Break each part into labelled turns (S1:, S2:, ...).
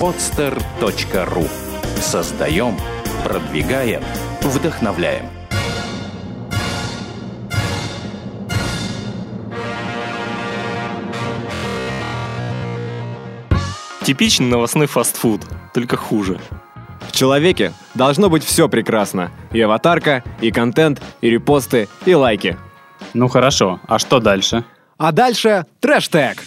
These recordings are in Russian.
S1: podster.ru Создаем, продвигаем, вдохновляем.
S2: Типичный новостной фастфуд, только хуже.
S3: В человеке должно быть все прекрасно. И аватарка, и контент, и репосты, и лайки.
S4: Ну хорошо, а что дальше?
S3: А дальше трэш-тег.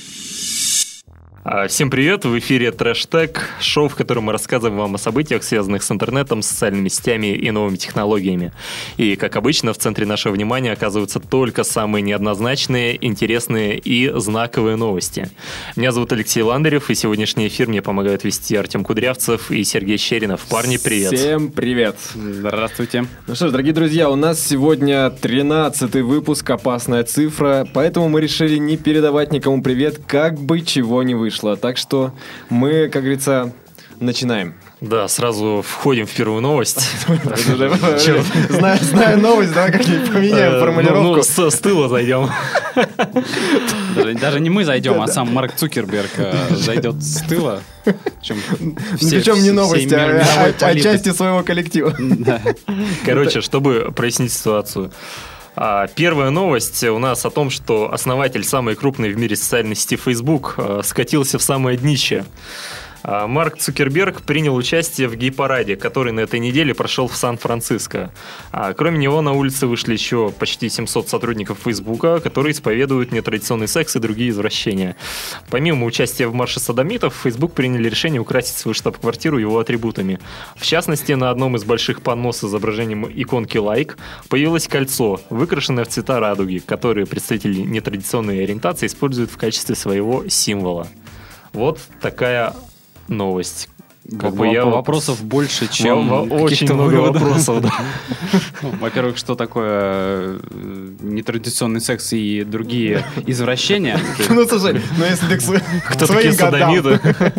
S2: А, всем привет, в эфире Trash Tech, шоу, в котором мы рассказываем вам о событиях, связанных с интернетом, социальными сетями и новыми технологиями. И, как обычно, в центре нашего внимания оказываются только самые неоднозначные, интересные и знаковые новости. Меня зовут Алексей Ландарев, и сегодняшний эфир мне помогают вести Артем Кудрявцев и Сергей Щеринов. Парни, привет!
S3: Всем привет!
S4: Здравствуйте!
S3: Ну что ж, дорогие друзья, у нас сегодня 13 выпуск «Опасная цифра», поэтому мы решили не передавать никому привет, как бы чего не вышло вышло. Так что мы, как говорится, начинаем.
S2: Да, сразу входим в первую новость.
S3: Зная новость, давай как-нибудь поменяем э, формулировку. Ну,
S2: с тыла зайдем.
S4: Даже не мы зайдем, а сам Марк Цукерберг э, зайдет с тыла.
S3: Причем не новость, а, а, а части своего коллектива.
S2: Короче, чтобы прояснить ситуацию. А, первая новость у нас о том, что основатель самой крупной в мире социальной сети Facebook э, скатился в самое днище. А, Марк Цукерберг принял участие в гей-параде, который на этой неделе прошел в Сан-Франциско. А, кроме него на улице вышли еще почти 700 сотрудников Фейсбука, которые исповедуют нетрадиционный секс и другие извращения. Помимо участия в марше садомитов, Facebook приняли решение украсить свою штаб-квартиру его атрибутами. В частности, на одном из больших панно с изображением иконки лайк появилось кольцо, выкрашенное в цвета радуги, которые представители нетрадиционной ориентации используют в качестве своего символа. Вот такая новость.
S4: Как бы я вопросов больше, чем
S2: очень много выводов. вопросов. Да.
S4: Ну, во-первых, что такое э, нетрадиционный секс и другие извращения?
S3: Ну слушай, ну если ты
S2: кто такие садомиты?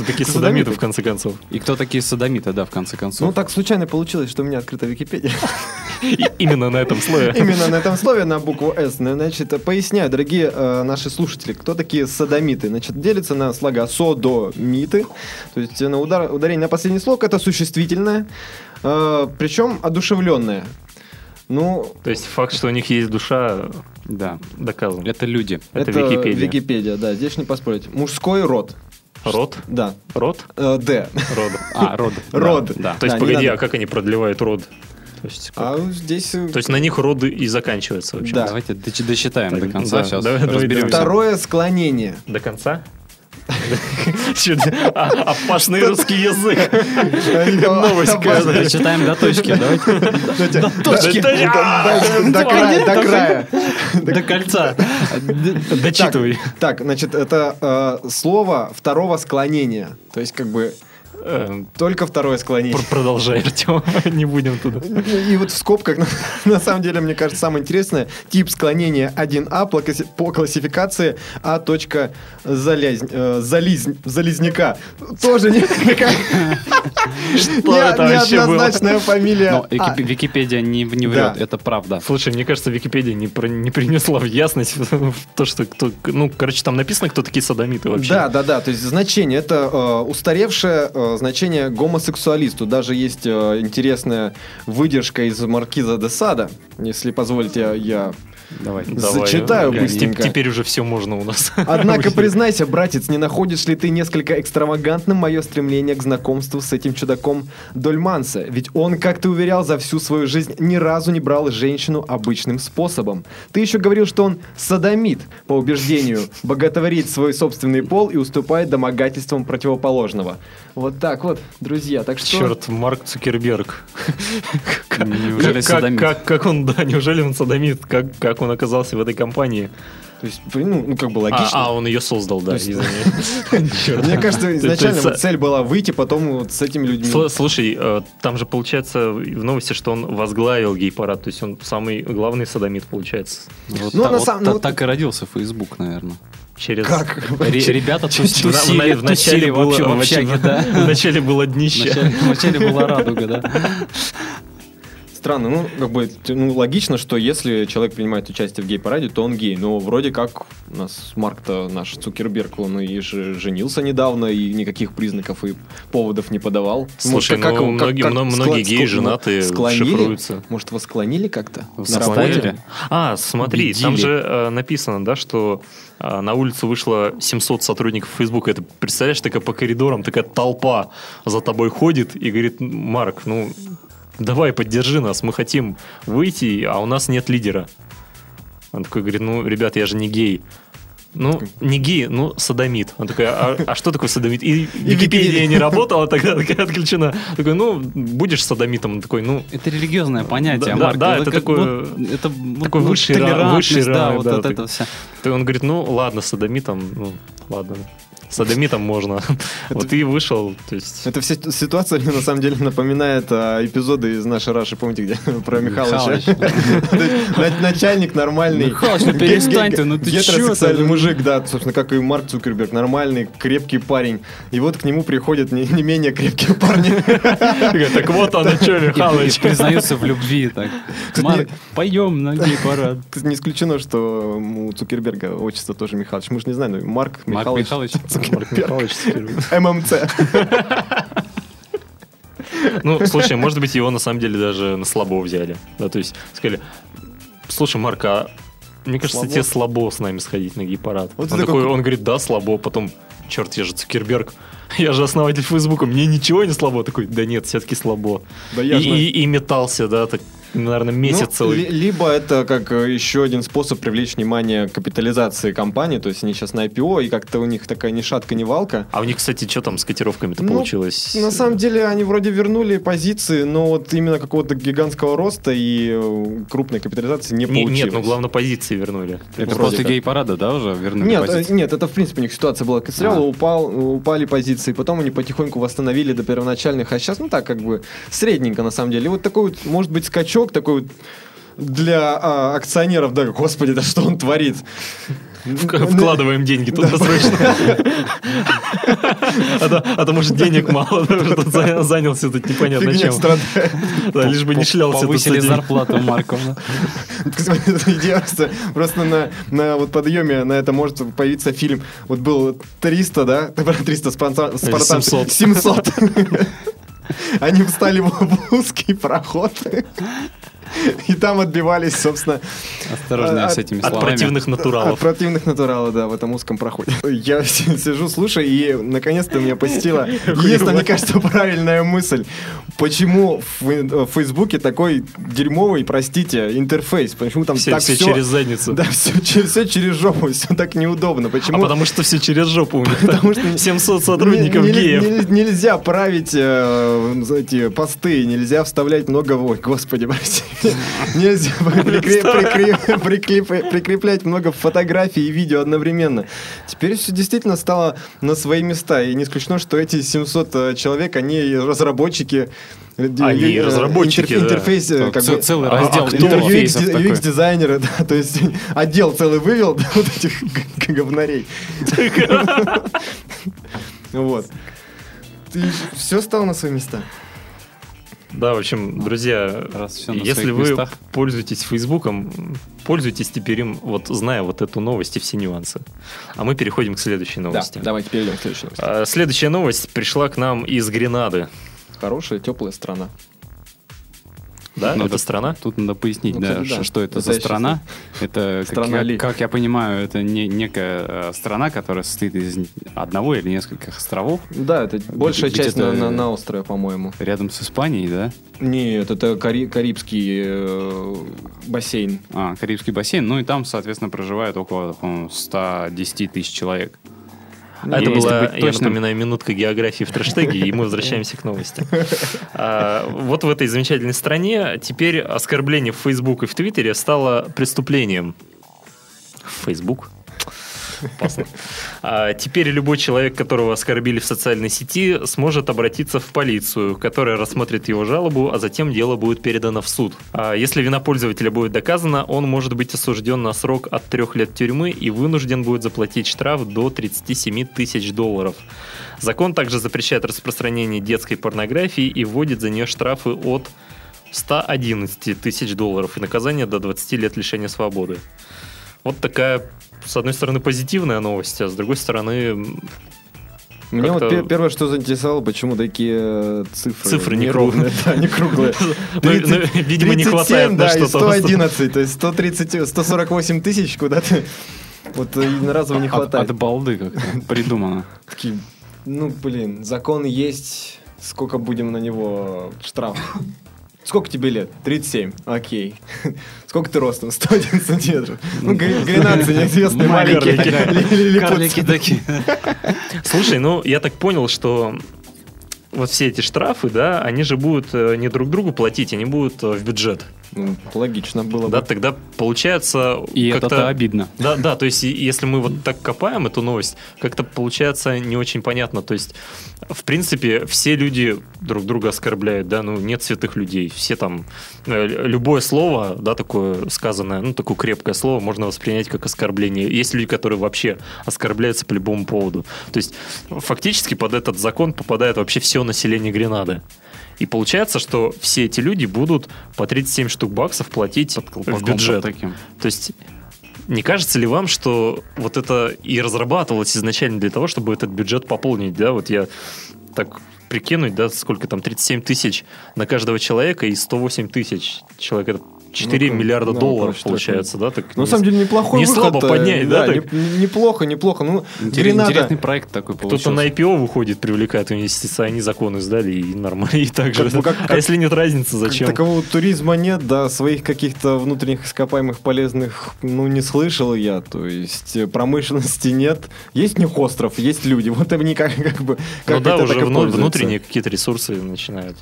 S2: Кто такие садомиты в конце концов?
S4: И кто такие садомиты, да, в конце концов?
S3: Ну так случайно получилось, что у меня открыта Википедия.
S2: Именно на этом слове.
S3: Именно на этом слове, на букву «С». Значит, поясняю, дорогие э, наши слушатели, кто такие садомиты. Значит, делится на слога «содомиты», то есть на удар, ударение на последний слог, это существительное, э, причем одушевленное. Ну,
S2: то есть факт, что у них есть душа,
S4: да,
S2: доказан.
S4: Это люди.
S3: Это, это Википедия. Википедия, да, здесь не поспорить. Мужской род.
S2: Род?
S3: Да.
S2: Род?
S3: Э, Д.
S2: Род.
S4: А, род.
S3: Род.
S2: Да. То есть, да, погоди, а как они продлевают род?
S3: То есть, как... а здесь...
S2: То есть на них роды и заканчиваются вообще.
S4: Да. Давайте досчитаем так, до конца. Да, сейчас давай,
S3: разберемся. Второе склонение.
S2: До конца? Опасный русский язык.
S4: Новость. Читаем до точки. Давайте.
S3: До точки. До края. До
S4: кольца. Дочитывай.
S3: Так, значит, это слово второго склонения. То есть, как бы только второе склонение.
S2: Продолжай, Артем, не будем туда.
S3: И вот в скобках, на самом деле, мне кажется, самое интересное, тип склонения 1А по классификации А. Залезняка. Тоже не неоднозначная фамилия. Но
S4: а. Википедия не врет, это правда.
S2: Слушай, мне кажется, Википедия не принесла в ясность то, что кто... Ну, короче, там написано, кто такие садомиты вообще.
S3: Да, да, да. То есть значение это э, устаревшее э, значение гомосексуалисту. Даже есть э, интересная выдержка из Маркиза де Сада. Если позволите, я
S2: Давай.
S3: Зачитаю Давай, быстренько.
S2: Теперь уже все можно у нас.
S3: Однако, признайся, братец, не находишь ли ты несколько экстравагантным мое стремление к знакомству с этим чудаком Дольманса? Ведь он, как ты уверял, за всю свою жизнь ни разу не брал женщину обычным способом. Ты еще говорил, что он садомит, по убеждению, боготворит свой собственный пол и уступает домогательствам противоположного. Вот так вот, друзья. Так что...
S2: Черт, Марк Цукерберг. Неужели садомит? Как он, да, неужели он садомит? Как он оказался в этой компании.
S3: То есть, ну, ну как бы логично.
S2: А, а он ее создал, да,
S3: Мне кажется, изначально цель была выйти потом вот с этими людьми.
S2: Слушай, э, там же получается в новости, что он возглавил гей-парад, то есть он самый главный садомит, получается.
S4: Ну, на самом деле... Так и родился Facebook, наверное
S2: через...
S3: Как?
S4: Ребята тусили,
S2: в начале было,
S4: в общаге, да?
S2: В начале было днище.
S4: В начале была радуга, да?
S3: Странно, ну, как бы, ну, логично, что если человек принимает участие в гей-параде, то он гей. Но вроде как у нас Марк-то наш Цукерберг, он и же женился недавно, и никаких признаков и поводов не подавал.
S2: Слушай,
S3: Может,
S2: ну, многие- мно- многие геи
S3: скло-
S2: женаты,
S3: склонили?
S2: шифруются.
S3: Может, его склонили как-то? На работе?
S2: А, смотри,
S4: Убедили.
S2: там же э, написано, да, что э, на улицу вышло 700 сотрудников Фейсбука. Это, представляешь, такая по коридорам, такая толпа за тобой ходит и говорит, Марк, ну, давай, поддержи нас, мы хотим выйти, а у нас нет лидера. Он такой говорит, ну, ребят, я же не гей. Ну, не гей, ну, садомит. Он такой, а, а что такое садомит? И Википедия
S3: Википедия.
S2: не работала, тогда такая отключена. Такой, ну, будешь садомитом. Он такой, ну,
S4: Это религиозное понятие,
S2: Да,
S4: Марк.
S2: да, это
S4: как
S2: такое-
S4: вот- это вот,
S2: такой
S4: ну,
S2: высший ра-
S4: толерантность,
S2: высший
S4: да,
S2: ранг,
S4: вот,
S2: да,
S4: вот
S2: так.
S4: это все.
S2: Он говорит, ну ладно, садомитом, ну ладно, садомитом можно. Вот и вышел, то есть...
S3: Эта вся ситуация мне на самом деле напоминает а, эпизоды из нашей Раши, помните, где про Михалыча? На- Начальник нормальный.
S4: Михалыч, ну перестань ты, ну ты чё
S3: Гетеросексуальный мужик, да, собственно, как и Марк Цукерберг, нормальный, крепкий парень. И вот к нему приходят не не менее крепкие парни.
S2: Так вот оно что, Михалыч.
S4: признаются в любви. Так. Марк, пойдем на гей-парад.
S3: Тут Не исключено, что у Цукерберга отчество тоже Михалыч. Мы же не знаем, но Марк
S4: Марк
S3: Михалыч.
S2: Марк Михалыч.
S3: ММЦ.
S2: Ну, слушай, может быть, его на самом деле даже на слабо взяли. Да, то есть сказали, слушай, Марк, а мне кажется,
S3: Слабо?
S2: тебе слабо с нами сходить на гей-парад.
S3: Вот
S2: он, такой,
S3: такой-
S2: он говорит, да, слабо. Потом, черт, я же Цукерберг. Я же основатель Фейсбука, мне ничего не слабо. Такой, да нет, все-таки слабо.
S3: Да
S2: и,
S3: я на-
S2: и, и метался, да, так, наверное, месяц
S3: Ну,
S2: целый.
S3: ли- либо это как э, еще один способ привлечь внимание к капитализации компании, то есть они сейчас на IPO, и как-то у них такая ни шатка, ни валка.
S2: А у них, кстати, что там с котировками-то
S3: Ну,
S2: получилось?
S3: На самом деле они вроде вернули позиции, но вот именно какого-то гигантского роста и э, крупной капитализации не,
S2: Не-
S3: получилось.
S2: нет, ну главное позиции вернули.
S4: Это
S3: Вроде
S4: после гей-парада, да, уже вернули
S3: Нет, э,
S4: позиции?
S3: нет, это в принципе у них ситуация была. Сначала
S4: А.
S3: упал, упали позиции, потом они потихоньку восстановили до первоначальных, а сейчас, ну так, как бы средненько на самом деле. И вот такой вот, может быть, скачок такой вот для а, акционеров, да, господи, да что он творит?
S2: Вк- Вкладываем деньги туда срочно. А то, а то, может, денег мало, что занялся тут непонятно чем. Да, лишь бы не шлялся
S4: Повысили зарплату Маркова.
S3: Идея просто, просто на, на вот подъеме на это может появиться фильм. Вот был 300, да? 300 спонсор, спартан.
S2: 700.
S3: 700. Они встали в узкий проход. И там отбивались, собственно,
S4: Осторожнее
S3: От-
S4: с этими
S2: От
S4: словами.
S2: противных
S3: от
S2: натуралов.
S3: противных натуралов, да, в этом узком проходе. Я си- сижу, слушаю, и наконец-то меня посетила единственная, мне кажется, правильная мысль. Почему в в Фейсбуке такой дерьмовый, простите, интерфейс? Почему там
S2: Все
S3: так
S2: все
S3: все...
S2: через задницу.
S3: Да, все, через жопу, все так неудобно.
S2: А
S3: Почему?
S2: потому что все через жопу у них.
S3: Потому что
S2: 700 сотрудников геев.
S3: не- Нельзя править э, эти посты, нельзя вставлять много... Ой, господи, прости. Нельзя прикре- прикре- прикреп- прикреплять много фотографий и видео одновременно. Теперь все действительно стало на свои места. И не исключено, что эти 700 э, человек, они разработчики... э,
S2: Они
S3: э,
S2: разработчики, да.
S3: интерфейс, э,
S4: Так,
S3: как
S4: ц-
S3: бы,
S4: целый
S2: а-
S4: раздел
S2: а кто?
S4: интерфейсов такой.
S3: UX-дизайнеры, да, то есть отдел целый вывел да, вот этих говнарей. Вот. Все стало на свои места.
S2: Да, в общем, друзья,
S4: Раз
S2: если вы
S4: местах.
S2: пользуетесь Фейсбуком, пользуйтесь теперь им, вот зная вот эту новость и все нюансы. А мы переходим к следующей новости.
S3: давайте перейдем к следующей новости.
S2: А, Следующая новость пришла к нам из Гренады.
S3: Хорошая, теплая страна.
S2: Да,
S4: Надо-
S2: это страна?
S4: Тут надо пояснить,
S3: Ну,
S4: да,
S3: кстати, да.
S4: что это
S3: Это
S4: за страна. Это, как,
S3: Страна
S4: я,
S3: ли?
S4: как я понимаю, это не некая э, страна, которая состоит из одного или нескольких островов
S3: Да, это большая часть на, на- на острове, по-моему.
S4: рядом с Испанией, да?
S3: Нет, это Кари- Карибский э, бассейн.
S4: А, Карибский бассейн. Ну и там, соответственно, проживает около, по-моему, 110 тысяч человек.
S2: А это была, я напоминаю, минутка географии в трэштеге, и мы возвращаемся к новости. А, Вот в этой замечательной стране теперь оскорбление в Facebook и в Твиттере стало преступлением. Facebook? Опасно. А теперь любой человек, которого оскорбили в социальной сети, сможет обратиться в полицию, которая рассмотрит его жалобу, а затем дело будет передано в суд. А если вина пользователя будет доказана, он может быть осужден на срок от трех лет тюрьмы и вынужден будет заплатить штраф до 37 тысяч долларов. Закон также запрещает распространение детской порнографии и вводит за нее штрафы от 111 тысяч долларов и наказание до 20 лет лишения свободы. Вот такая, с одной стороны, позитивная новость, а с другой стороны,
S3: Мне вот первое, что заинтересовало, почему такие э, цифры,
S2: Цифры не
S3: неровные, да, не круглые.
S2: ну, ну, видимо, не
S3: 37,
S2: хватает на
S3: да, и
S2: что-то.
S3: 111, то есть 130, 148 тысяч куда-то вот э, единоразово не
S4: От,
S3: хватает.
S4: от балды как придумано.
S3: Такие, ну, блин, закон есть, сколько будем на него штраф? Сколько тебе лет? 37. Окей. Сколько ты ростом? 101 сантиметров. Ну, гри- гренадцы неизвестные маленькие.
S4: Карлики такие.
S2: Слушай, ну я так понял, что вот все эти штрафы, да, они же будут э, не друг другу платить, они будут э, в бюджет.
S3: Ну, логично было
S2: Да,
S3: бы.
S2: тогда получается
S4: И это обидно.
S2: Да, да, то есть если мы вот так копаем эту новость, как-то получается не очень понятно. То есть, в принципе, все люди друг друга оскорбляют, да, ну нет святых людей. Все там, э, любое слово, да, такое сказанное, ну такое крепкое слово можно воспринять как оскорбление. Есть люди, которые вообще оскорбляются по любому поводу. То есть, фактически под этот закон попадает вообще все население Гренады. И получается, что все эти люди будут по 37 штук баксов платить в бюджет.
S4: таким.
S2: То есть не кажется ли вам, что вот это и разрабатывалось изначально для того, чтобы этот бюджет пополнить, да? Вот я так прикинуть, да, сколько там, 37 тысяч на каждого человека и 108 тысяч человек. Это 4
S3: Ну-ка,
S2: ну,
S3: да,
S2: долларов
S3: короче,
S2: получается, да? Так
S3: Ну, на
S2: не-
S3: самом деле, неплохой
S2: не
S3: выход.
S2: слабо
S3: э,
S2: поднять, да,
S3: не-
S2: так?
S3: Неплохо, неплохо. Ну,
S4: Интерес-
S3: Гренада...
S4: Интересный проект такой
S2: Кто-то
S4: получился.
S2: на IPO выходит, привлекает инвестиции, они законы сдали и нормально, и так же.
S3: Как как-
S2: а
S3: как-
S2: если нет разницы,
S3: Как
S2: зачем?
S3: такового туризма нет, да, своих каких-то внутренних ископаемых полезных, ну, не слышал я, то есть э, промышленности нет. Есть остров, есть люди, вот они как, как бы...
S2: Ну
S3: как
S2: да,
S3: это
S2: уже
S3: так
S2: вну- внутренние какие-то ресурсы начинают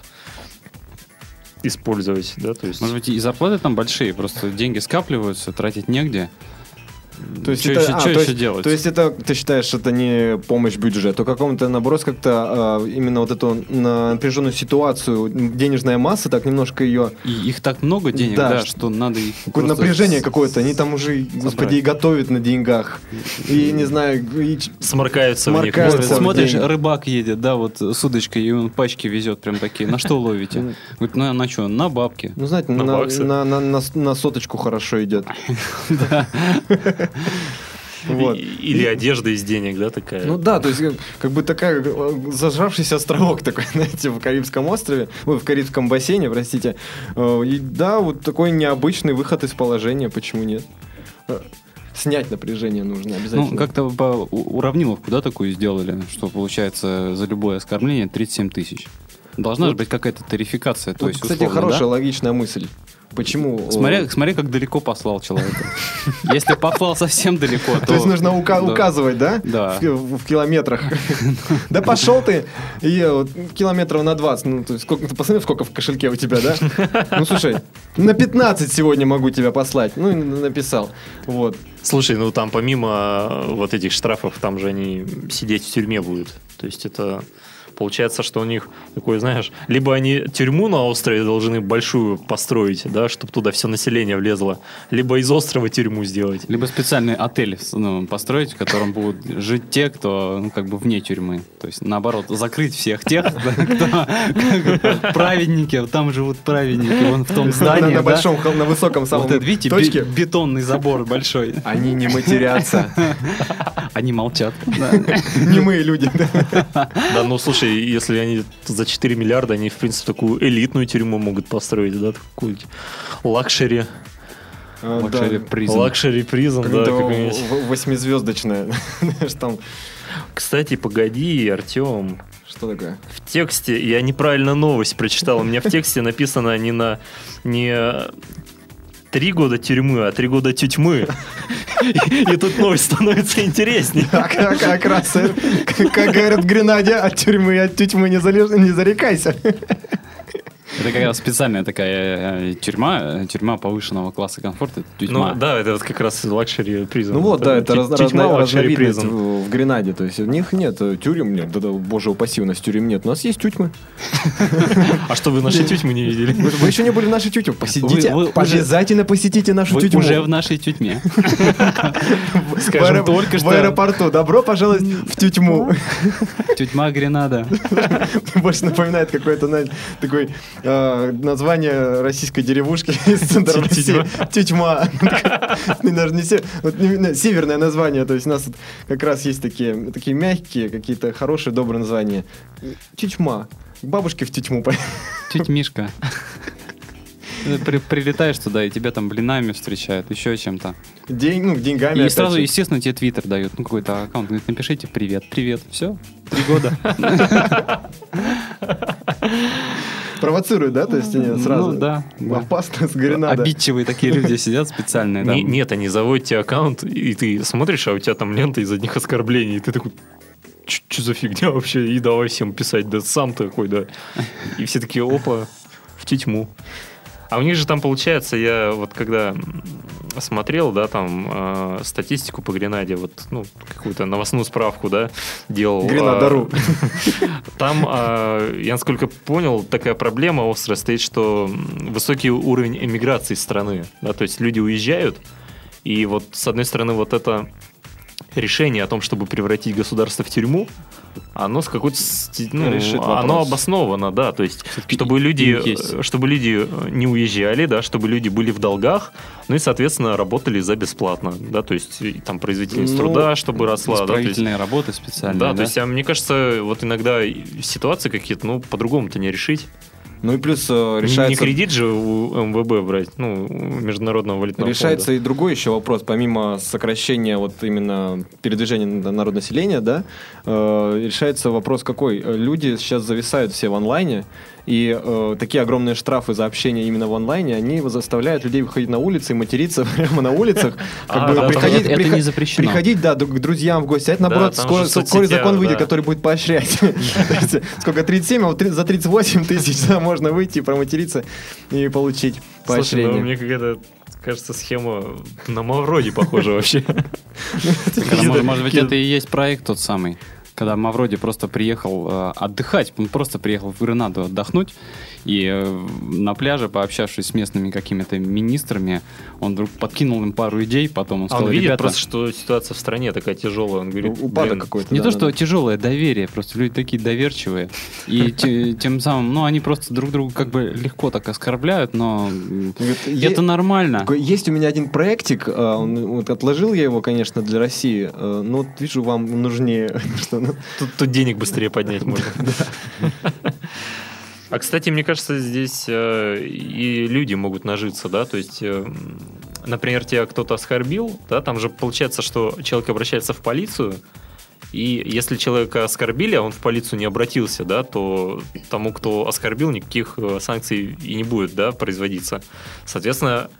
S2: использовать, да, то есть...
S4: Может быть, и зарплаты там большие, просто деньги скапливаются, тратить негде.
S3: То есть,
S4: Чё
S3: это,
S4: еще,
S3: а,
S4: чё
S3: то
S4: еще
S3: есть-
S4: делать?
S3: то есть это, ты считаешь, это не помощь бюджету, какому-то, наоборот, как-то а, именно вот эту на- напряженную ситуацию, денежная масса, так немножко ее...
S4: И их так много денег,
S3: Да,
S4: да,
S3: что-
S4: что надо их
S3: Какое-то напряжение
S4: с-
S3: какое-то, они там уже, господи, и готовят на деньгах. И, не знаю, и ч-
S2: Сморкаются в них.
S3: Сморкаются.
S4: Смотришь,
S3: деньги.
S4: рыбак едет, да, вот с удочкой, и он пачки везет прям такие. На что ловите? Говорит, на, на что? На бабки.
S3: Ну, знаете,
S2: На
S3: на, на, на, на, на соточку хорошо идет. Вот.
S2: И- Или одежда из денег, да, такая.
S3: Ну да, то есть как, как бы такая э, зажравшийся островок такой, знаете, в Карибском острове, ой, в Карибском бассейне, простите. Э, И да, вот такой необычный выход из положения, почему нет? Э, Снять напряжение нужно обязательно.
S4: Ну, как-то по уравниловку, да, такую сделали, что получается за любое оскорбление 37 тысяч. Должна же быть какая-то тарификация, то
S3: Вот,
S4: есть
S3: кстати,
S4: условно, да?
S3: хорошая, логичная мысль. Почему?
S4: Смотря, смотри, как далеко послал человека. Если послал совсем далеко, то...
S3: То есть нужно ука-
S4: Да.
S3: указывать, да?
S4: Да.
S3: В, в километрах. Да пошел ты, и вот километров на 20. Ну, то есть сколько, ты посмотри, сколько в кошельке у тебя, да? Ну, слушай, на 15 сегодня могу тебя послать. Ну, написал. Вот.
S2: Слушай, ну там помимо э, вот этих штрафов, там же они сидеть в тюрьме будут. То есть это получается, что у них такой, знаешь, либо они тюрьму на острове должны большую построить, да, чтобы туда все население влезло, либо из острова тюрьму сделать.
S4: Либо специальный отель ну, построить, в котором будут жить те, кто ну, как бы вне тюрьмы. То есть, наоборот, закрыть всех тех, кто праведники, там живут праведники, вон в том здании.
S3: на большом, на высоком самом
S4: Вот это, видите, бетонный забор большой.
S3: Они не матерятся.
S4: Они молчат.
S3: Немые люди. да.
S2: Ну слушай, если они за 4 миллиарда, они, в принципе, такую элитную тюрьму могут построить, да, такую luxury,
S3: А, Luxury
S4: prison.
S2: luxury prison, да, какой-нибудь.
S3: восьмизвездочная.
S2: Кстати, погоди, Артем,
S3: Что такое?
S2: в тексте, я неправильно новость прочитал, у меня в тексте написано не на, не три года тюрьмы, а три года тюрьмы. И, тут новость становится интереснее.
S3: А как, как раз, как говорят в Гренаде, от тюрьмы от залез- не зарекайся.
S4: Это как раз специальная такая э, тюрьма, тюрьма повышенного класса комфорта.
S2: Ну
S4: тюрьма.
S2: да, это вот как раз luxury prison.
S3: Ну вот, да, это разно-
S2: luxury
S3: разновидность
S2: prison.
S3: в, в Гренаде. То есть у них нет э, тюрем, нет, да, да, боже упаси, у нас тюрем нет. У нас есть тюрьмы.
S2: А что, вы наши тюрьмы не видели?
S3: Вы, еще не были в нашей тюрьме? Посетите, обязательно посетите нашу тюрьму.
S4: уже в нашей тюрьме.
S3: в,
S2: скажем,
S4: только
S3: в
S4: что.
S3: аэропорту. Добро пожаловать в тюрьму.
S4: Тюрьма Гренада.
S3: Больше напоминает какой-то такой э, название российской деревушки из центра России. Тютьма. Ну, северное название. То есть у нас как раз есть такие, такие мягкие, какие-то хорошие, добрые названия. Тютьма. К Бабушке в тютьму.
S4: Тетя Мишка. При- прилетаешь туда, и тебя там блинами встречают, еще чем-то.
S3: День, ну, деньгами.
S4: И сразу,
S3: же.
S4: естественно, тебе твиттер дают, ну, какой-то аккаунт. Говорит, напишите привет, привет, все, три года.
S3: Провоцируют, да? То есть они сразу...
S4: Ну, да.
S3: Опасно, с гренада.
S4: Обидчивые такие люди сидят специальные. да.
S2: Нет, они заводят тебе аккаунт, и ты смотришь, а у тебя там лента из одних оскорблений, и ты такой, что за фигня вообще? И давай всем писать, да сам такой, да. И все такие, опа, в тьму. А у них же там получается, я вот когда смотрел, да, там э, статистику по Гренаде, вот, ну, какую-то новостную справку, да, делал.
S3: Гренада.ру.
S2: э, Там, э, я насколько понял, такая проблема острая стоит, что высокий уровень эмиграции страны, да, то есть люди уезжают, и вот с одной стороны вот это решение о том, чтобы превратить государство в тюрьму, оно с какой-то ну,
S3: Решит
S2: оно обосновано, да, то есть
S4: Всё-таки
S2: чтобы люди,
S4: есть.
S2: э, чтобы люди э, не уезжали, да, чтобы люди были в долгах, ну и соответственно работали за бесплатно, да, то есть там производительность
S3: Ну,
S2: труда, чтобы росла, да, то есть
S4: Исправительные работы специальные.
S2: да, то есть, а мне кажется, вот иногда ситуации какие-то, ну, по-другому-то не решить.
S3: Ну и плюс э, решается...
S2: Не кредит же у МВБ брать, ну, у Международного валютного
S3: Решается
S2: фонда.
S3: и другой еще вопрос, помимо сокращения вот именно передвижения на- народонаселения, да, э, решается вопрос какой? Люди сейчас зависают все в онлайне, и э, такие огромные штрафы за общение именно в онлайне, они заставляют людей выходить на улицы и материться прямо на улицах, как
S2: А,
S3: бы
S2: да, там
S3: приходить,
S4: это не запрещено.
S3: приходить, да, к друзьям в гости. А это, наоборот, скоро, закон выйдет, который будет поощрять. Сколько, 37, а вот за 38 тысяч можно выйти, проматериться и получить
S2: Слушай, ну,
S3: поощрение.
S2: мне какая-то, кажется, схема на Мавроди похожа вообще.
S4: Может, может быть, это и есть проект тот самый, когда Мавроди просто приехал э, отдыхать, он просто приехал в Гренаду отдохнуть, и э, на пляже, пообщавшись с местными какими-то министрами, он вдруг подкинул им пару идей, потом он
S2: А
S4: сказал,
S2: он видит
S4: ребята,
S2: просто, что ситуация в стране такая тяжелая. Он говорит,
S3: Упадок какой-то.
S4: не
S3: да,
S4: то,
S3: да,
S4: что
S3: да.
S4: тяжелое доверие, просто люди такие доверчивые, и те- тем самым, ну, они просто друг друга как бы легко так оскорбляют, но это
S3: «Е-
S4: нормально.
S3: Есть у меня один проектик, а, отложил я его, конечно, для России, э, но вижу, вам нужнее, ну,
S2: тут денег быстрее поднять можно. А, кстати, мне кажется, здесь э, и люди могут нажиться, да, то есть, э, например, тебя кто-то оскорбил, да, там же получается, что человек обращается в полицию, и если человека оскорбили, а он в полицию не обратился, да, то тому, кто оскорбил, никаких э, санкций и не будет, да, производиться. Соответственно,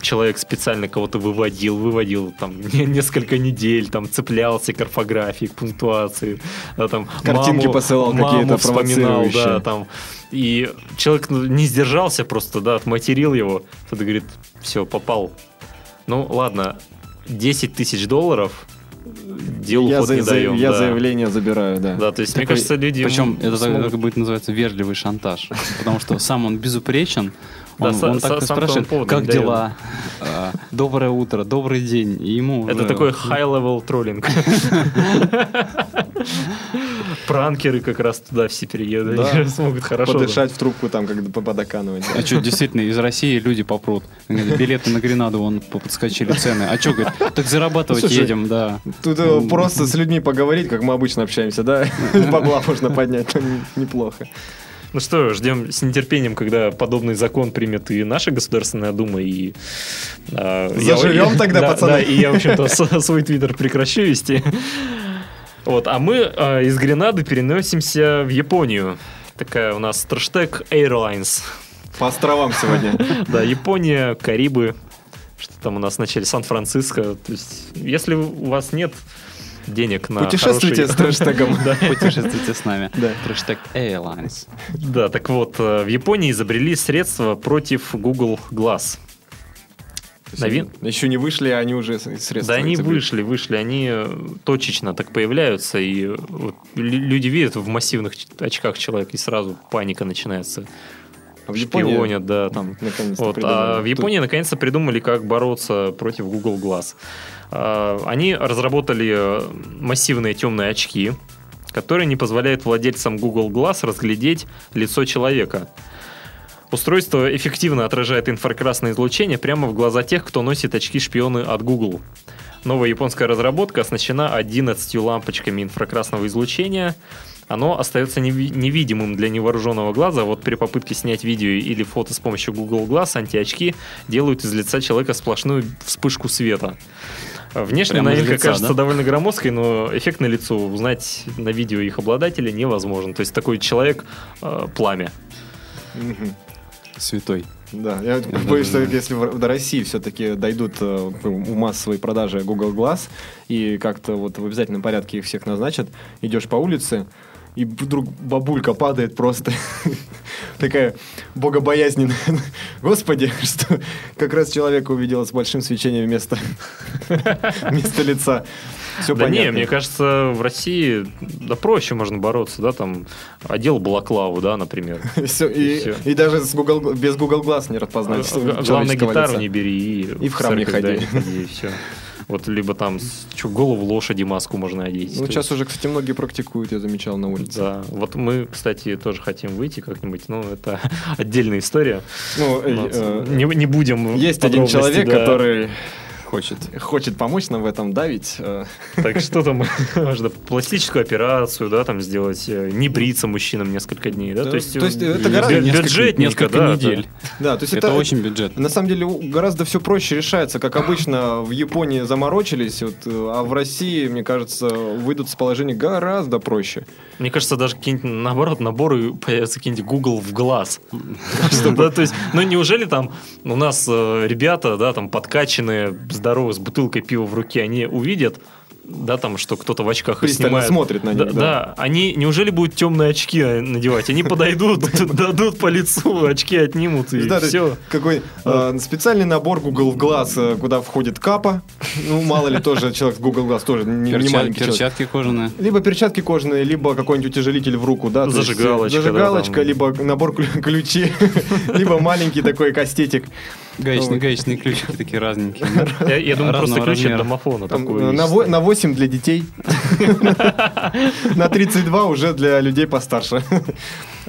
S2: человек специально кого-то выводил, выводил там не- несколько недель, там цеплялся к орфографии, к пунктуации, да, там
S3: Картинки
S2: маму-
S3: посылал какие-то
S2: вспоминал, да, там. И человек ну, не сдержался просто, да, отматерил его. Кто-то говорит, все, попал. Ну, ладно, 10 тысяч долларов делу
S3: я,
S2: ход
S3: за-
S2: не даем.
S3: я
S2: да.
S3: заявление забираю, да.
S2: Да, то есть, мне
S4: Такой-
S2: кажется, люди...
S4: Причем это так-
S2: смогут-
S4: так будет называться вежливый шантаж. Потому что сам он безупречен.
S2: Да,
S4: Он,
S2: са-
S4: он так
S2: са-
S4: и спрашивает,
S2: повода
S4: как
S2: не дает».
S4: дела? А, Доброе утро, добрый день. И ему
S2: Это
S4: уже-
S2: такой high-level троллинг. Пранкеры как раз туда все переедут.
S3: Да.
S2: Они смогут хорошо.
S3: Подышать в трубку там, как бы подоканывать.
S4: А что, действительно, из России люди попрут. Билеты на Гренаду, вон подскочили цены. А что, говорит, так зарабатывать
S3: Слушай,
S4: едем, да.
S3: Тут э, просто с людьми поговорить, как мы обычно общаемся, да? Бабла можно поднять, неплохо.
S2: Ну что, ждем с нетерпением, когда подобный закон примет и наша Государственная Дума, и... я-
S3: Заживем
S2: и-
S3: тогда,
S2: да,
S3: пацаны.
S2: Да, и я, в общем-то, свой твиттер прекращу вести. Вот, а мы а, из Гренады переносимся в Японию. Такая у нас трэштег Airlines.
S3: По островам сегодня.
S2: Да, Япония, Карибы, что там у нас в начале Сан-Франциско. То есть, если у вас нет денег на
S3: Путешествуйте с
S2: хороший-
S3: трэштегом.
S2: Да.
S4: Путешествуйте с нами.
S3: Да.
S4: Хэштег Airlines.
S2: Да, так вот, э, в Японии изобрели средства против Google Glass. Новин-
S3: Еще не вышли, а они уже с- средства.
S2: Да, они
S3: изобрели.
S2: вышли, вышли, они э, точечно так появляются, и э, вот лю- люди видят в массивных очках человека, и сразу паника начинается.
S3: В Японии
S2: Шпионят, да, там. Вот,
S3: придумали.
S2: а в Японии наконец-то придумали, как бороться против Google Glass. А, Они разработали э, массивные темные очки, которые не позволяют владельцам Google Glass разглядеть лицо человека. Устройство эффективно отражает инфракрасное излучение прямо в глаза тех, кто носит очки-шпионы от Google. Новая японская разработка оснащена 11 лампочками инфракрасного излучения. Оно остается неви- невидимым для невооруженного глаза. Вот при попытке снять видео или фото с помощью Google Glass антиочки делают из лица человека сплошную вспышку света. Внешне
S4: Прямо
S2: новинка
S4: лица,
S2: кажется
S4: да?
S2: довольно громоздкой, но эффект на лицо узнать на видео их обладателя невозможно. То есть такой человек э, пламя.
S4: Святой.
S3: Да, я
S4: Я
S3: боюсь, что если в- до России все-таки дойдут э, у массовой продажи Google Glass и как-то вот в обязательном порядке их всех назначат, идешь по улице, и вдруг бабулька падает просто такая богобоязненная. Господи, что как раз человека увидела с большим свечением вместо, вместо лица. Все
S2: да
S3: понятно.
S2: не, мне кажется, в России да проще можно бороться, да, там отдел Балаклаву, да, например.
S3: Всё, и,
S2: всё.
S3: и даже с Google, без Google Glass не распознать
S2: Г- Главное, гитару
S3: лица.
S2: не бери и,
S3: И в храм не ходи.
S2: ходи, и все. Вот либо там чё, голову лошади маску можно одеть.
S3: Ну, сейчас
S2: есть,
S3: уже, кстати, многие практикуют, я замечал на улице.
S2: Да, вот мы, кстати, тоже хотим выйти как-нибудь, но это отдельная история.
S3: Ну, э, э,
S2: не, не будем.
S3: Есть один человек,
S2: да.
S3: который
S4: Хочет.
S3: хочет помочь нам в этом давить. э,
S2: Так что там можно пластическую операцию, да, там сделать, э, не бриться мужчинам несколько дней, да,
S3: Да,
S2: то есть,
S3: то есть
S2: э,
S3: это гораздо-
S2: бюджетненько,
S4: несколько,
S2: да,
S4: недель.
S3: Да, то есть
S4: Это,
S3: это,
S4: очень бюджетно.
S3: На самом деле гораздо все проще решается, как обычно в Японии заморочились, вот, а в России, мне кажется, выйдут с положения гораздо проще.
S2: Мне кажется, даже какие-нибудь, наоборот, наборы появятся какие-нибудь Google в глаз. Что, да, то есть, ну неужели там у нас э, ребята, да, там подкачанные, здоровые, с бутылкой пива в руке, они увидят, да, там, что кто-то в очках их снимает.
S3: смотрит на
S2: Да,
S3: них.
S2: да, они неужели будут темные очки надевать? Они подойдут, дадут по лицу, очки отнимут и
S3: Да,
S2: все.
S3: Какой э, специальный набор Google глаз, э, куда входит капа. Ну, мало ли, тоже человек с Google глаз тоже не, маленький человек.
S4: перчатки кожаные.
S3: Либо перчатки кожаные, либо какой-нибудь утяжелитель в руку, да. есть, э,
S2: Зажигалочка, да,
S3: зажигалочка,
S2: там.
S3: либо набор клю- ключей, либо маленький такой кастетик.
S4: Гаечные,
S3: Вот.
S4: гаечные ключики такие разненькие.
S2: Я, я думаю, просто ключ от домофона
S3: Там,
S2: такой.
S3: э, на, во- на 8 для детей. На 32 уже для людей постарше.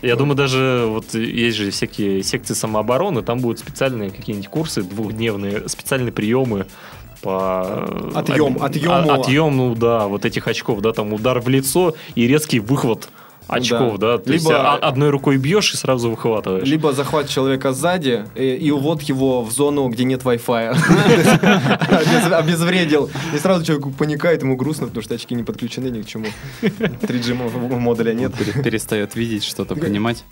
S2: Я думаю, даже вот есть же всякие секции самообороны, там будут специальные какие-нибудь курсы двухдневные, специальные приемы по
S3: Отъем-
S2: а-
S3: отъему.
S2: отъем, ну да, вот этих очков, да, там удар в лицо и резкий выхват очков, да. То есть
S3: Либо-
S2: а- одной рукой бьешь и сразу выхватываешь.
S3: Либо захват человека сзади э, и увод его в зону, где нет Wi-Fi. Обез- Обезвредил. И сразу человек паникает, ему грустно, потому что очки не подключены ни к чему. 3G мо- модуля нет.
S4: Пере- Перестает видеть, что-то понимать.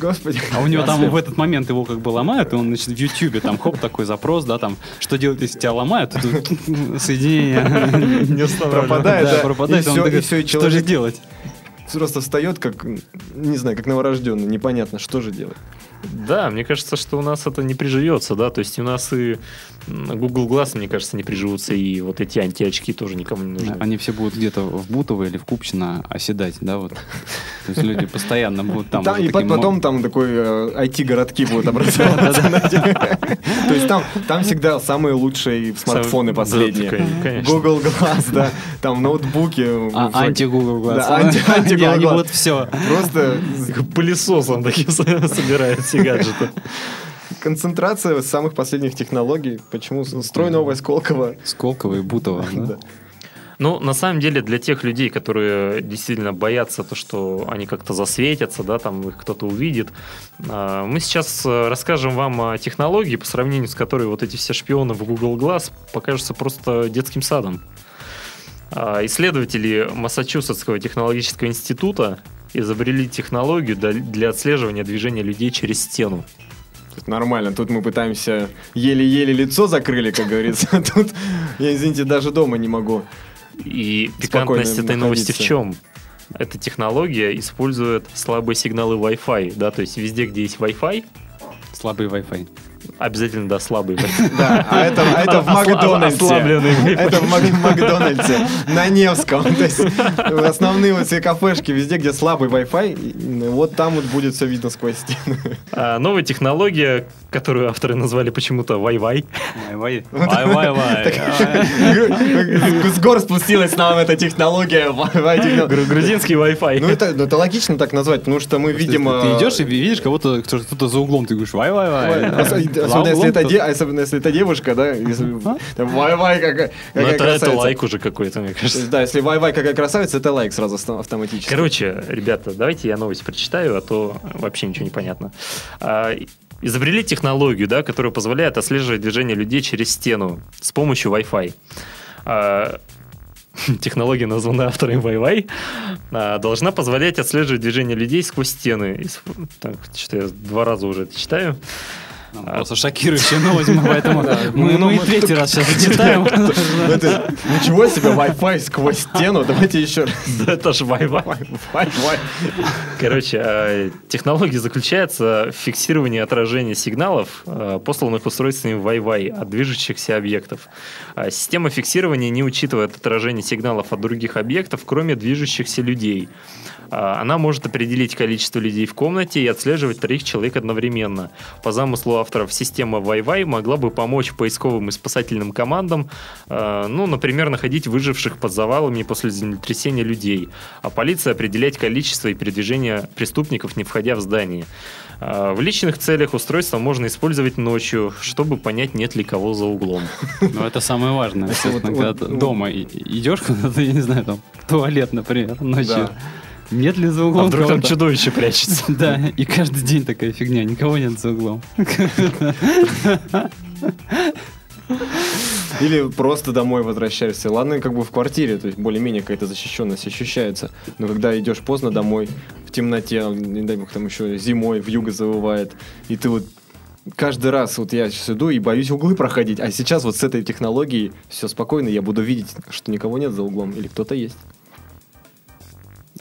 S3: Господи.
S4: А у него там в этот момент его как бы ломают, и он, значит, в Ютьюбе там хоп, такой запрос, да, там, что делать, если тебя ломают, и тут соединение
S2: Не.
S3: Пропадает, да.
S4: пропадает,
S3: И
S4: такой,
S3: и всё, и
S4: что же
S3: человек-
S4: делать?
S3: Просто встает, как, не знаю, как новорожденный. Непонятно, что же делать.
S2: Да, мне кажется, что у нас это не приживется, да, то есть у нас и Google Glass, мне кажется, не приживутся, и вот эти антиочки тоже никому не нужны.
S4: Они все будут где-то в Бутово или в Купчино оседать, да, вот. То есть люди постоянно будут там.
S3: Там-
S4: уже
S3: и потом там такой э, IT-городки будут образовываться. То есть там всегда самые лучшие смартфоны последние.
S2: да.
S3: Google Glass, да, там ноутбуки.
S4: А, анти-Google Glass.
S3: Да, анти- анти-Google Glass.
S4: вот все.
S3: Просто
S2: Пылесосом такие собирают все гаджеты.
S3: концентрация самых последних технологий. Почему строй новая Сколково?
S4: Сколково и Бутово, да?
S2: Ну, на самом деле, для тех людей, которые действительно боятся то, что они как-то засветятся, да, там их кто-то увидит, а, мы сейчас э, расскажем вам о технологии, по сравнению с которой вот эти все шпионы в Google Glass покажутся просто детским садом. А, Исследователи Массачусетского технологического института изобрели технологию для- отслеживания движения людей через стену.
S3: Тут Нормально, тут мы пытаемся еле-еле лицо закрыли, как говорится. Тут, я, извините, даже дома не могу.
S2: И пикантность этой новости в чем? Эта технология использует слабые сигналы Wi-Fi, да, то есть везде, где есть Wi-Fi,
S4: Слабый Wi-Fi.
S2: Обязательно, да, слабый.
S3: Да, а это, а это в Макдональдсе.
S2: ослабленный Wi-Fi.
S3: Это в Мак- Макдональдсе на Невском. То есть основные вот все кафешки, везде, где слабый Wi-Fi, вот там вот будет все видно сквозь стены.
S2: А, Новая технология, которую авторы назвали почему-то Wi-Fi.
S4: Вай.
S3: С гор спустилась нам эта технология. Wi-Fi
S2: Грузинский Wi-Fi.
S3: Ну это, это логично так назвать, потому что мы видим...
S4: Ты идешь и видишь кого-то, кто- кто-то за углом, ты говоришь, вай.
S3: Особенно если, это де- особенно если это девушка, да, если- там, вай-вай, какая,
S2: Ну,
S3: какая
S2: это, это
S3: красавица.
S2: лайк уже какой-то, мне кажется.
S3: Да, если вай-вай какая красавица, это лайк сразу автоматически.
S2: Короче, ребята, давайте я новость прочитаю, а то вообще ничего не понятно. А, Изобрели технологию, да, которая позволяет отслеживать движение людей через стену с помощью Wi-Fi. А, Технология, названная авторами Wi-Fi, а, должна позволять отслеживать движение людей сквозь стены. Так, что я два раза уже это читаю.
S4: Просто шокирующая новость, мы поэтому мы,
S3: Ну,
S4: мы третий раз сейчас зачитаем.
S3: Ну, ничего себе, Wi-Fi сквозь стену. Давайте еще раз.
S2: Это же Wi-Fi.
S3: Wi-Fi.
S2: Короче, э, технология заключается в фиксировании отражения сигналов, э, посланных устройствами Wi-Fi от движущихся объектов. А Система фиксирования не учитывает отражение сигналов от других объектов, кроме движущихся людей. А, Она может определить количество людей в комнате и отслеживать троих человек одновременно. По замыслу авторов, система Wi-Fi могла бы помочь поисковым и спасательным командам, э, ну, например, находить выживших под завалами после землетрясения людей, а полиция определять количество и передвижение преступников, не входя в здание. А, В личных целях устройство можно использовать ночью, чтобы понять, нет ли кого за углом.
S4: Ну, это самое важное. когда дома и- идешь куда-то, я не знаю, там, в туалет, например, ночью. Нет ли за
S2: А
S4: углом
S2: вдруг там чудовище прячется?
S4: Да, и каждый день такая фигня, никого нет за углом.
S3: Или просто домой возвращаешься. Ладно, как бы в квартире, то есть более-менее какая-то защищенность ощущается. Но когда идешь поздно домой, в темноте, не дай бог, там еще зимой, в юго завывает, и ты вот каждый раз вот я сейчас иду и боюсь углы проходить, а сейчас вот с этой технологией все спокойно, я буду видеть, что никого нет за углом или кто-то есть.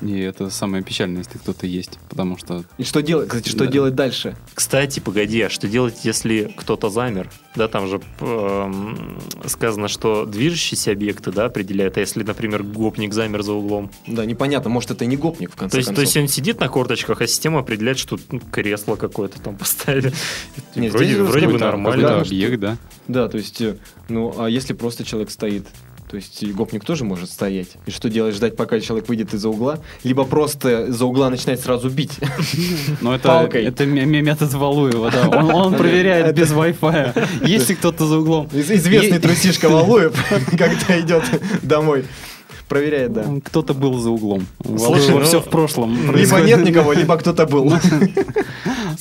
S4: И это самое печальное, если кто-то есть, потому что
S3: И что делать, кстати, что
S4: Да.
S3: делать дальше?
S2: Кстати, погоди, а что делать, если кто-то замер? Да, там же эм, сказано, что движущиеся объекты, да, определяют, а если, например, гопник замер за углом?
S3: Да, непонятно, может это не гопник в конце
S2: То есть, то
S3: концов.
S2: есть он сидит на корточках, а система определяет, что ну, кресло какое-то там поставили. И
S3: Нет,
S2: вроде вроде бы нормально.
S4: объект, да?
S3: Да, то есть, э, ну, а если просто человек стоит? То есть гопник тоже может стоять. И что делать? Ждать, пока человек выйдет из-за угла? Либо просто за угла начинать сразу бить.
S4: Но это,
S3: Палкой.
S4: это ме- ме- метод Валуева, да. Он, он проверяет без Wi-Fi. Есть ли кто-то за углом?
S3: Из- Известный трусишка Валуев, когда идет домой. Проверяет, да.
S4: Кто-то был за углом.
S2: Слушай, ну,
S4: все в прошлом.
S3: Либо
S4: происходит.
S3: нет никого, либо кто-то был.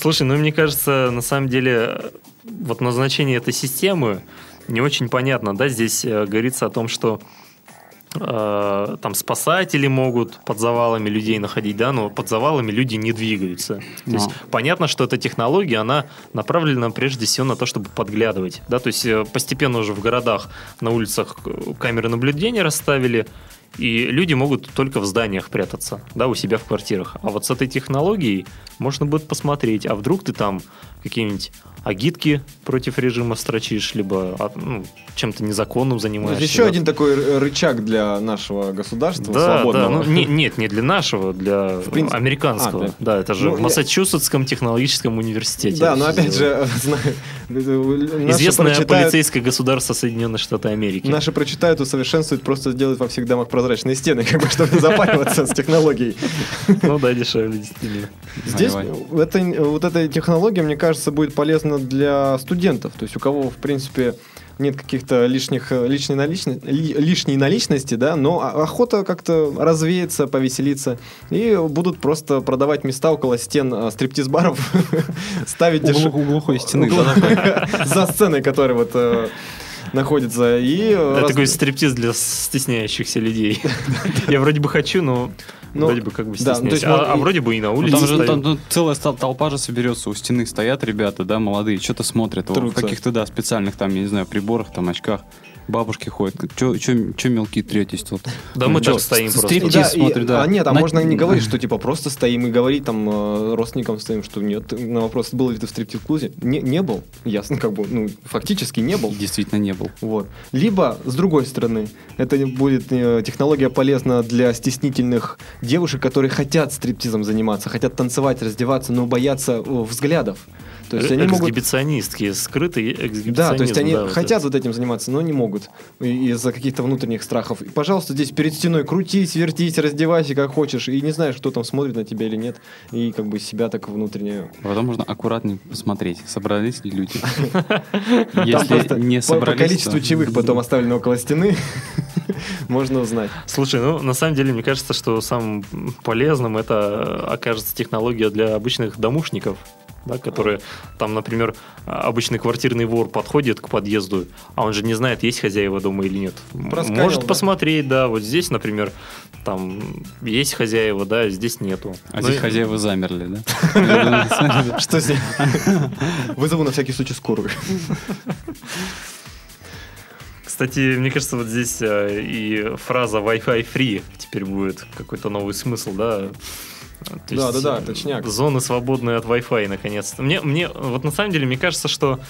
S2: Слушай, ну мне кажется, на самом деле, вот назначение этой системы не очень понятно, да, здесь э, говорится о том, что э, там спасатели могут под завалами людей находить, да, но под завалами люди не двигаются. То есть
S4: А.
S2: понятно, что эта технология, она направлена прежде всего на то, чтобы подглядывать, да, то есть э, постепенно уже в городах на улицах камеры наблюдения расставили, и люди могут только в зданиях прятаться, да, у себя в квартирах. А вот с этой технологией можно будет посмотреть, а вдруг ты там какие-нибудь агитки против режима строчишь, либо а, ну, чем-то незаконным занимаешься.
S3: Еще
S2: да.
S3: один такой рычаг для нашего государства
S2: Да, да,
S3: свободного.
S2: ну, не- нет, не для нашего, для
S3: принципе.
S2: американского.
S3: А, да.
S2: да. это же
S3: Ну,
S2: в
S3: я-
S2: Массачусетском технологическом университете.
S3: Да, но опять же,
S2: Известное
S3: прочитают-
S2: полицейское государство Соединенных Штатов Америки.
S3: Наши прочитают, усовершенствуют, просто сделают во всех домах прозрачные стены, как бы, чтобы не запариваться с технологией.
S2: Ну да, дешевле, действительно.
S3: Здесь вот эта технология, мне кажется, будет полезна для студентов. То есть у кого, в принципе, нет каких-то лишних, э, лишней, наличности, лишней наличности, да, но охота как-то развеяться, повеселиться. И будут просто продавать места около стен э, стриптиз-баров, ставить
S4: У
S3: деш-
S4: глух- у глухой стены.
S3: за сценой, которая вот э, находится. И
S2: Это
S3: раз-
S2: такой стриптиз для стесняющихся людей. Я вроде бы хочу, но
S3: Ну,
S2: вроде бы как бы
S3: да, ну, то есть
S2: А
S3: вот
S2: а вроде бы и на
S4: Ну,
S2: улице
S4: там же там, ну, целая толпа же соберется, у стены стоят ребята, да, молодые, что-то смотрят, в каких-то, да, специальных там, я не знаю, приборах, там, очках. Бабушки ходят. Че мелки третьись тут?
S2: Да мы так стоим просто.
S4: стриптиз смотрю, да.
S3: А нет, а можно не говорить, что типа просто стоим и говорить там э, родственникам стоим, что нет. На вопрос, был ли ты в стриптиз-клубе? Не, не был. Ясно, как бы, ну, фактически не был.
S4: Действительно не был.
S3: Вот. Либо, с другой стороны, это будет э, технология полезна для стеснительных девушек, которые хотят стриптизом заниматься, хотят танцевать, раздеваться, но боятся э, взглядов. То есть они могут...
S2: Эксгибиционистки, скрытый эксгибиционизм.
S3: Да, то есть они
S2: да, вот
S3: хотят
S2: это.
S3: вот этим заниматься, но не могут из-за каких-то внутренних страхов. И, пожалуйста, здесь перед стеной крутись, вертись, раздевайся как хочешь, и не знаешь, кто там смотрит на тебя или нет, и как бы себя так внутренне...
S4: Потом можно аккуратнее посмотреть, собрались ли люди. Если не
S3: по- по,
S4: собрались,
S3: количеству чаевых потом оставлено около стены, можно узнать.
S2: Слушай, ну на самом деле мне кажется, что самым полезным это окажется технология для обычных домушников. Да, которые там, например, обычный квартирный вор подходит к подъезду, а он же не знает, есть хозяева дома или нет.
S3: Просканил,
S2: Может
S3: да?
S2: посмотреть, да, вот здесь, например, там есть хозяева, да, здесь нету.
S4: А
S2: Ну
S4: здесь
S2: и-
S4: хозяева замерли, да?
S3: Что здесь? Вызову на всякий случай скорую.
S2: Кстати, мне кажется, вот здесь э, и фраза Wi-Fi free теперь будет какой-то новый смысл, да? То
S3: Да,
S2: есть,
S3: да, да, точняк.
S2: Зоны свободные от Wi-Fi, наконец-то. Мне, мне, вот на самом деле, мне кажется, что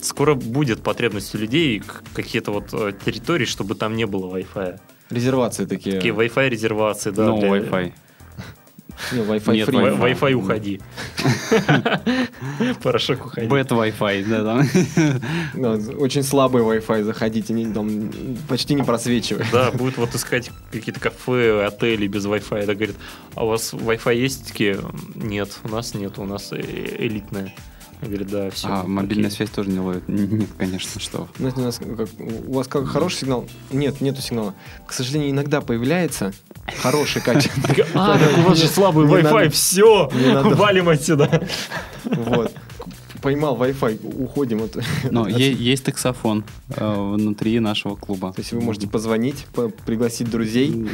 S2: скоро будет потребность у людей к- какие-то вот э, территории, чтобы там не было Wi-Fi.
S3: Резервации такие.
S2: Такие Wi-Fi резервации, да.
S4: No
S2: для-
S4: Wi-Fi.
S3: Не, Wi-Fi
S4: Нет
S3: free.
S2: Wi- Wi-Fi уходи. Порошок уходи.
S4: Bad Wi-Fi, да, там.
S3: Да, очень слабый Wi-Fi, заходите, там почти не просвечивает.
S2: Да, будет вот искать какие-то кафе, отели без Wi-Fi. Да, говорит, а у вас Wi-Fi есть? Такие, нет, у нас нет, у нас э- элитная. Я говорю, да, все.
S4: А мобильная связь тоже не ловит? Нет, конечно, что.
S3: Знаете, у, нас как- у вас как хороший сигнал? Нет, нету сигнала. К сожалению, иногда появляется хороший качественный.
S2: А, так у вас же слабый Wi-Fi, все, валим отсюда.
S3: Вот. Поймал Wi-Fi, уходим. от-
S4: Но есть таксофон э, внутри нашего клуба.
S3: То есть вы можете позвонить, по- пригласить друзей.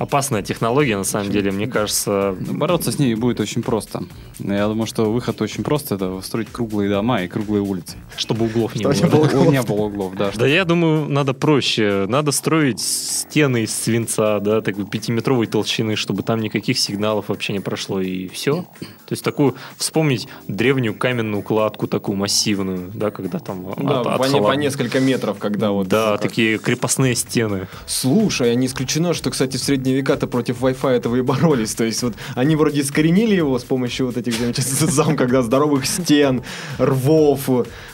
S2: Опасная технология, на самом деле, мне кажется.
S4: Бороться с ней будет очень просто. Я думаю, что выход очень просто. Это строить круглые дома и круглые улицы.
S2: Чтобы углов не
S3: Чтобы
S2: было.
S4: У- Не было углов, да.
S2: Да я думаю, надо проще. Надо строить стены из свинца, да, такой пятиметровой толщины, чтобы там никаких сигналов вообще не прошло, и все. То есть такую, вспомнить древнюю каменную кладку, такую массивную, да, когда там
S3: Да,
S2: от-
S3: по,
S2: от
S3: не- по несколько метров, когда вот...
S2: Да, такие крепостные стены.
S3: Слушай, а не исключено, что, кстати, в средние века-то против Wi-Fi этого и боролись. То есть вот они вроде искоренили его с помощью вот этих замечательных зам, когда здоровых стен, рвов,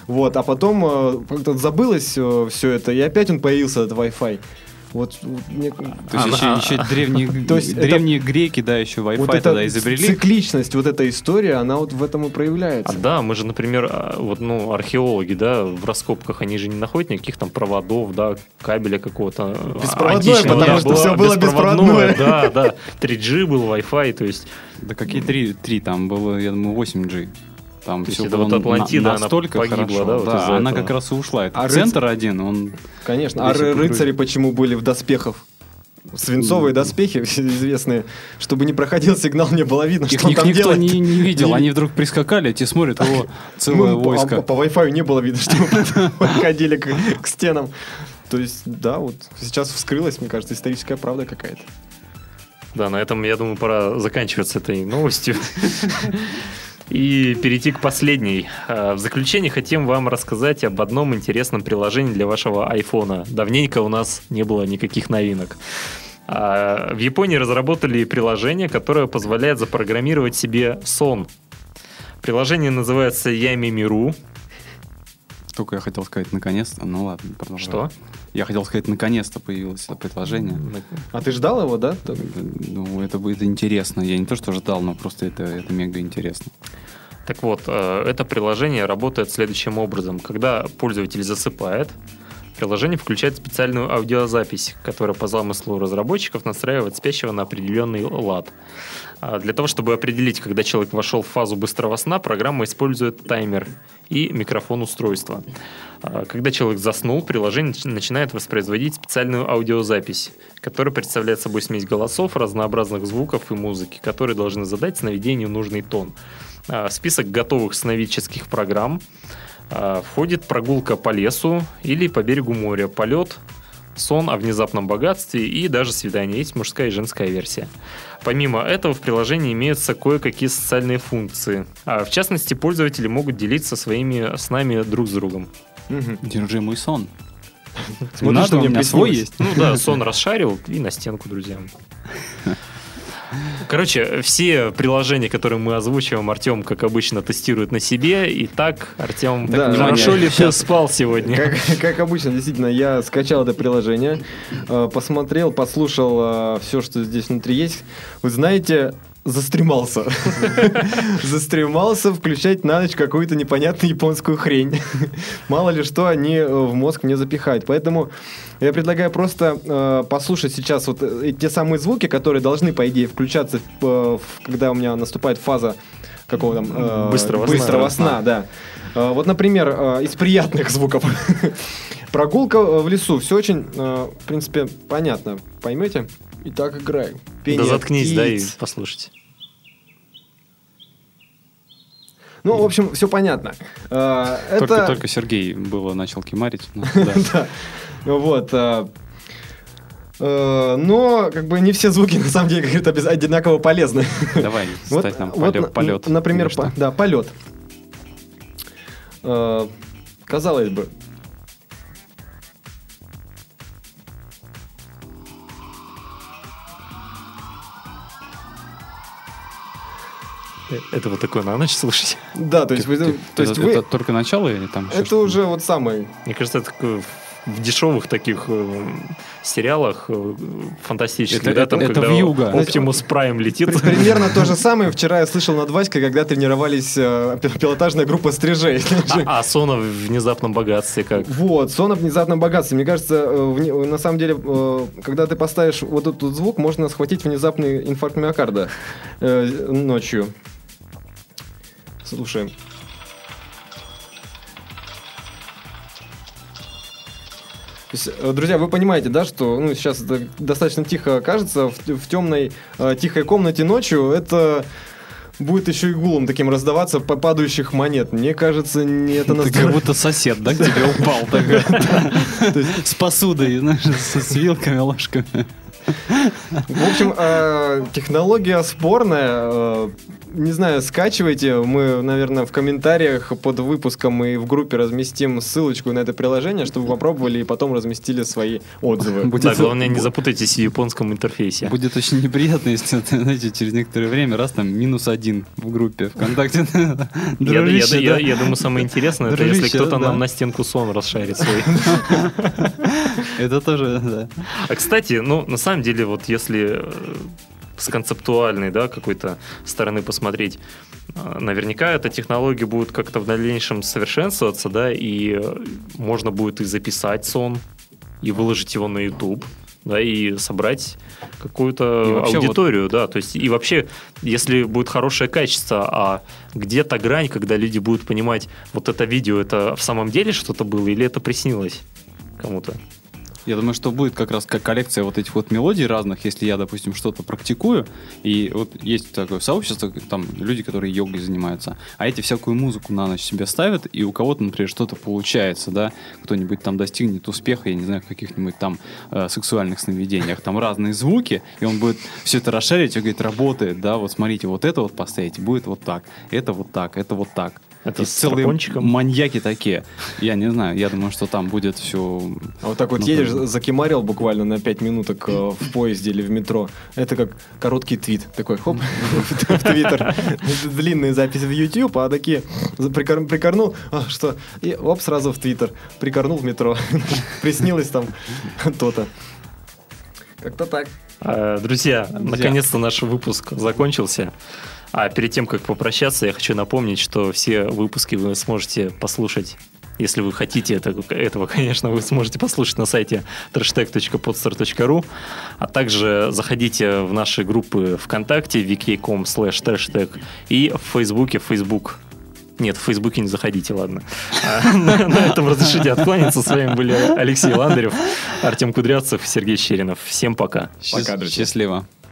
S3: вот, а потом э, как-то забылось все это, и опять он появился, этот Wi-Fi. Вот, вот мне-
S4: То есть
S2: А,
S4: еще, еще древние,
S3: То есть это-
S4: древние греки, да, еще Wi-Fi
S3: вот
S4: тогда изобрели.
S3: цикличность, вот эта история, она вот в этом и
S2: А
S3: проявляется.
S2: да, мы же, например, а, вот, ну, археологи, да, в раскопках, они же не находят никаких там проводов, да, кабеля какого-то а,
S3: Беспроводное, потому
S2: да,
S3: что всё было
S2: беспроводное,
S3: беспроводное.
S2: Да, да, 3G был, Wi-Fi, то есть
S4: Да какие три, три там было, я думаю, 8G. Там
S2: То есть
S4: все
S2: это
S4: было
S2: вот Атлантида,
S4: на-
S2: она
S4: настолько
S2: погибла,
S4: хорошо.
S2: да, вот из-за
S4: она
S2: этого.
S4: как раз и ушла. Это
S3: А
S4: центр один, он
S3: Конечно. А рыцари почему были в доспехах? Свинцовые доспехи известные, чтобы не проходил сигнал, не было видно,
S4: их,
S3: что
S4: их
S3: там
S4: никто
S3: делает.
S4: не, не видел. Они вдруг прискакали, а те смотрят, о, целое
S3: Ну, по-
S4: войско.
S3: а по Wi-Fi не было видно, что мы подходили к, к стенам. То есть, да, вот сейчас вскрылась, мне кажется, историческая правда какая-то.
S2: Да, на этом, я думаю, пора заканчивать с этой новостью. И перейти к последней. А, В заключение хотим вам рассказать об одном интересном приложении для вашего айфона. Давненько у нас не было никаких новинок. А, В Японии разработали приложение, которое позволяет запрограммировать себе сон. Приложение называется Миру.
S4: Только я хотел сказать наконец-то. Ну ладно, продолжай.
S2: Что?
S4: Я хотел сказать, наконец-то появилось это предложение.
S3: А ты ждал его, да? Так.
S4: Ну, это будет интересно. Я не то, что ждал, но просто это, это мега интересно.
S2: Так вот, э, это приложение работает следующим образом. Когда пользователь засыпает, приложение включает специальную аудиозапись, которая по замыслу разработчиков настраивает спящего на определенный лад. А Для того, чтобы определить, когда человек вошел в фазу быстрого сна, программа использует таймер и микрофон устройства. А, Когда человек заснул, приложение нач- начинает воспроизводить специальную аудиозапись, которая представляет собой смесь голосов, разнообразных звуков и музыки, которые должны задать сновидению нужный тон. А, Список готовых сновидческих программ Входит прогулка по лесу или по берегу моря, полет, сон о внезапном богатстве и даже свидание. Есть мужская и женская версия. Помимо этого в приложении имеются кое-какие социальные функции. А, В частности, пользователи могут делиться своими снами друг с другом.
S4: Держи мой сон.
S3: Смотри,
S4: Надо,
S3: что
S4: у меня свой есть.
S2: Ну да, сон расшарил и на стенку друзьям. Короче, все приложения, которые мы озвучиваем, Артем, как обычно, тестирует на себе. И так, Артем,
S3: Да,
S2: так, хорошо ли ты спал сегодня?
S3: Как, как обычно, действительно, я скачал это приложение, э, посмотрел, послушал все, что здесь внутри есть. Вы знаете, застремался. Застремался включать на ночь какую-то непонятную японскую хрень. Мало ли что они э, в мозг мне запихают. Поэтому я предлагаю просто э, послушать сейчас вот э, те самые звуки, которые должны, по идее, включаться, э, когда у меня наступает фаза какого там... э,
S2: Быстрого сна.
S3: Быстрого сна, да. Э, Вот, например, э, из приятных звуков. Прогулка э, в лесу. Все очень, э, в принципе, понятно. Поймете? Итак, играй. Пение
S2: Да заткнись, да, и
S3: птиц.
S2: послушайте.
S3: Ну, в общем, все понятно. Э,
S4: Только,
S3: Это...
S4: только Сергей было начал кимарить. Ну.
S3: Вот. э, э, Но, как бы, не все звуки, на самом деле, как говорят, обяз- одинаково полезны.
S4: Давай, стать нам полет.
S3: Например, да, полет. Казалось бы,
S2: Это вот такое на ночь слушать.
S3: да, то есть, вы,
S4: Ты-
S3: то есть
S4: это,
S3: вы,
S4: это только начало или там
S3: это
S4: что-то?
S3: уже вот самый
S2: Мне кажется, это такое в дешевых таких э, сериалах э, фантастических,
S4: Это-
S2: да,
S4: это-
S2: там,
S4: это
S2: когда
S4: вьюга.
S2: Оптимус Прайм летит.
S3: При- Примерно то же самое вчера я слышал над Васькой, когда тренировались э, пи- пилотажная группа стрижей.
S2: А, а сон в внезапном богатстве как?
S3: Вот, сон о внезапном богатстве. Мне кажется, э, на самом деле, э, когда ты поставишь вот этот звук, можно схватить внезапный инфаркт миокарда ночью. Слушаем. Есть, э, Друзья, вы понимаете, да, что ну, сейчас это достаточно тихо кажется, в, в темной э, тихой комнате ночью это будет еще и гулом таким раздаваться по падающих монет. Мне кажется, не это
S4: Ты как будто сосед, да, к тебе упал такой. С посудой, знаешь, с вилками, ложками.
S3: В общем, э, технология спорная. Не знаю, скачивайте. Мы, наверное, в комментариях под выпуском и в группе разместим ссылочку на это приложение, чтобы попробовали и потом разместили свои отзывы.
S4: Будет-
S2: Да, главное, не запутайтесь в японском интерфейсе.
S4: Будет очень неприятно, если, знаете, через некоторое время раз там минус один в группе ВКонтакте.
S2: Я-
S4: Дружище,
S2: я- думаю, самое интересное, это если кто-то
S4: да.
S2: нам на стенку сон расшарит свой.
S4: Это тоже, да.
S2: А кстати, ну, на самом деле, вот если э, с концептуальной, да, какой-то стороны посмотреть, э, наверняка эта технология будет как-то в дальнейшем совершенствоваться, да, и э, можно будет и записать сон, и выложить его на YouTube, да, и собрать
S4: И
S2: какую-то
S4: вообще
S2: аудиторию, да, то есть и вообще, если будет хорошее качество, а где-то грань, когда люди будут понимать, вот это видео, это в самом деле что-то было или это приснилось кому-то?
S4: Я думаю, что будет как раз как коллекция вот этих вот мелодий разных, если я, допустим, что-то практикую, и вот есть такое сообщество, там люди, которые йогой занимаются, а эти всякую музыку на ночь себе ставят, и у кого-то, например, что-то получается, да, кто-нибудь там достигнет успеха, я не знаю, в каких-нибудь там э, сексуальных сновидениях, там разные звуки, и он будет все это расшарить и говорит, работает, да, вот смотрите, вот это вот поставите, будет вот так, это вот так, это вот так.
S2: Это
S4: и
S2: с
S4: целые
S2: таракончиком?
S4: маньяки такие. Я не знаю, я думаю, что там будет все
S3: А вот так вот
S4: Ну,
S3: едешь,
S4: да.
S3: закимарил буквально на 5 минуток э, в поезде или в метро. Это как короткий твит. Такой, хоп, в Твиттер. Длинные записи в YouTube, а такие прикорнул, а, что, и оп, сразу в Твиттер. Прикорнул в метро. Приснилось там то-то. Как-то так.
S2: А, Друзья, наконец-то наш выпуск закончился. А перед тем, как попрощаться, я хочу напомнить, что все выпуски вы сможете послушать если вы хотите это, этого, конечно, вы сможете послушать на сайте trashtag.podstar.ru, а также заходите в наши группы ВКонтакте, vk.com slash trashtag и в Фейсбуке, Facebook нет, в Фейсбуке не заходите, ладно. А, На на этом разрешите откланяться. С вами были Алексей Ландарев, Артем Кудрявцев, Сергей Щеринов. Всем пока.
S3: Пока, друзья.
S4: Счастливо.